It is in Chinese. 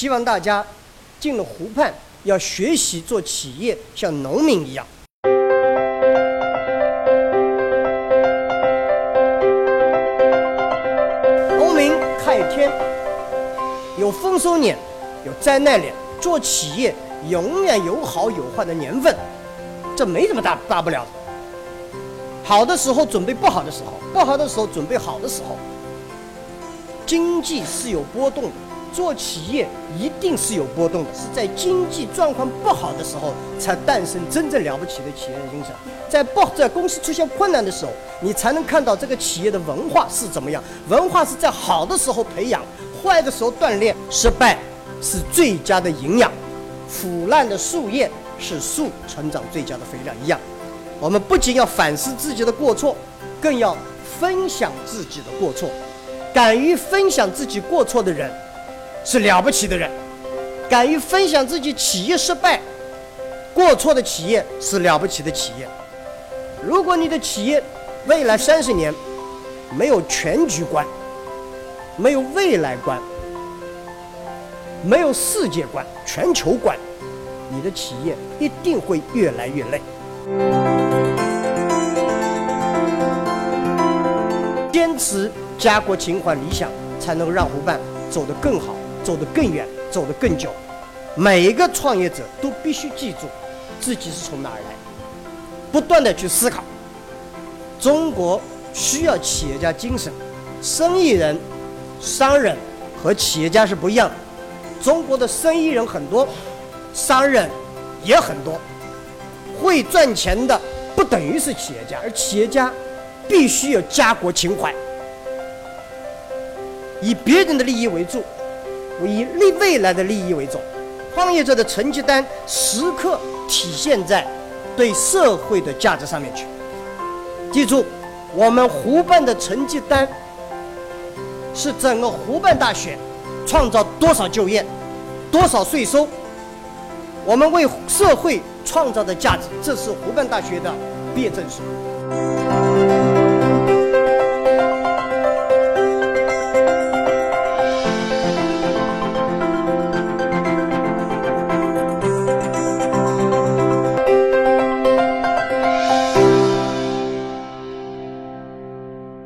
希望大家进了湖畔要学习做企业，像农民一样。农民开天，有丰收年，有灾难年，做企业永远有好有坏的年份，这没什么大大不了的。好的时候准备不好的时候，不好的时候准备好的时候。经济是有波动的，做企业一定是有波动的，是在经济状况不好的时候才诞生真正了不起的企业精神。在不在公司出现困难的时候，你才能看到这个企业的文化是怎么样。文化是在好的时候培养，坏的时候锻炼。失败是最佳的营养，腐烂的树叶是树成长最佳的肥料一样。我们不仅要反思自己的过错，更要分享自己的过错。敢于分享自己过错的人，是了不起的人；敢于分享自己企业失败、过错的企业，是了不起的企业。如果你的企业未来三十年没有全局观、没有未来观、没有世界观、全球观，你的企业一定会越来越累。坚持。家国情怀理想，才能让湖畔走得更好，走得更远，走得更久。每一个创业者都必须记住，自己是从哪儿来，不断的去思考。中国需要企业家精神，生意人、商人和企业家是不一样的。中国的生意人很多，商人也很多，会赚钱的不等于是企业家，而企业家必须有家国情怀。以别人的利益为重以利未来的利益为重。创业者的成绩单时刻体现在对社会的价值上面去。记住，我们湖畔的成绩单是整个湖畔大学创造多少就业、多少税收，我们为社会创造的价值，这是湖畔大学的毕业证书。